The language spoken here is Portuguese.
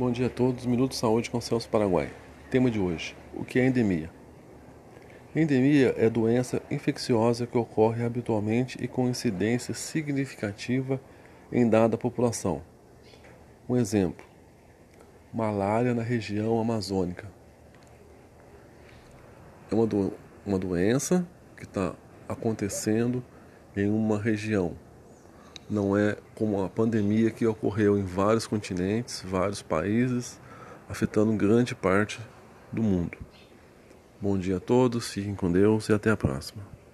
Bom dia a todos, Minuto Saúde com Celso Paraguai. Tema de hoje: o que é endemia? Endemia é doença infecciosa que ocorre habitualmente e com incidência significativa em dada população. Um exemplo: malária na região amazônica. É uma, do, uma doença que está acontecendo em uma região não é como a pandemia que ocorreu em vários continentes, vários países, afetando grande parte do mundo. Bom dia a todos, fiquem com Deus e até a próxima.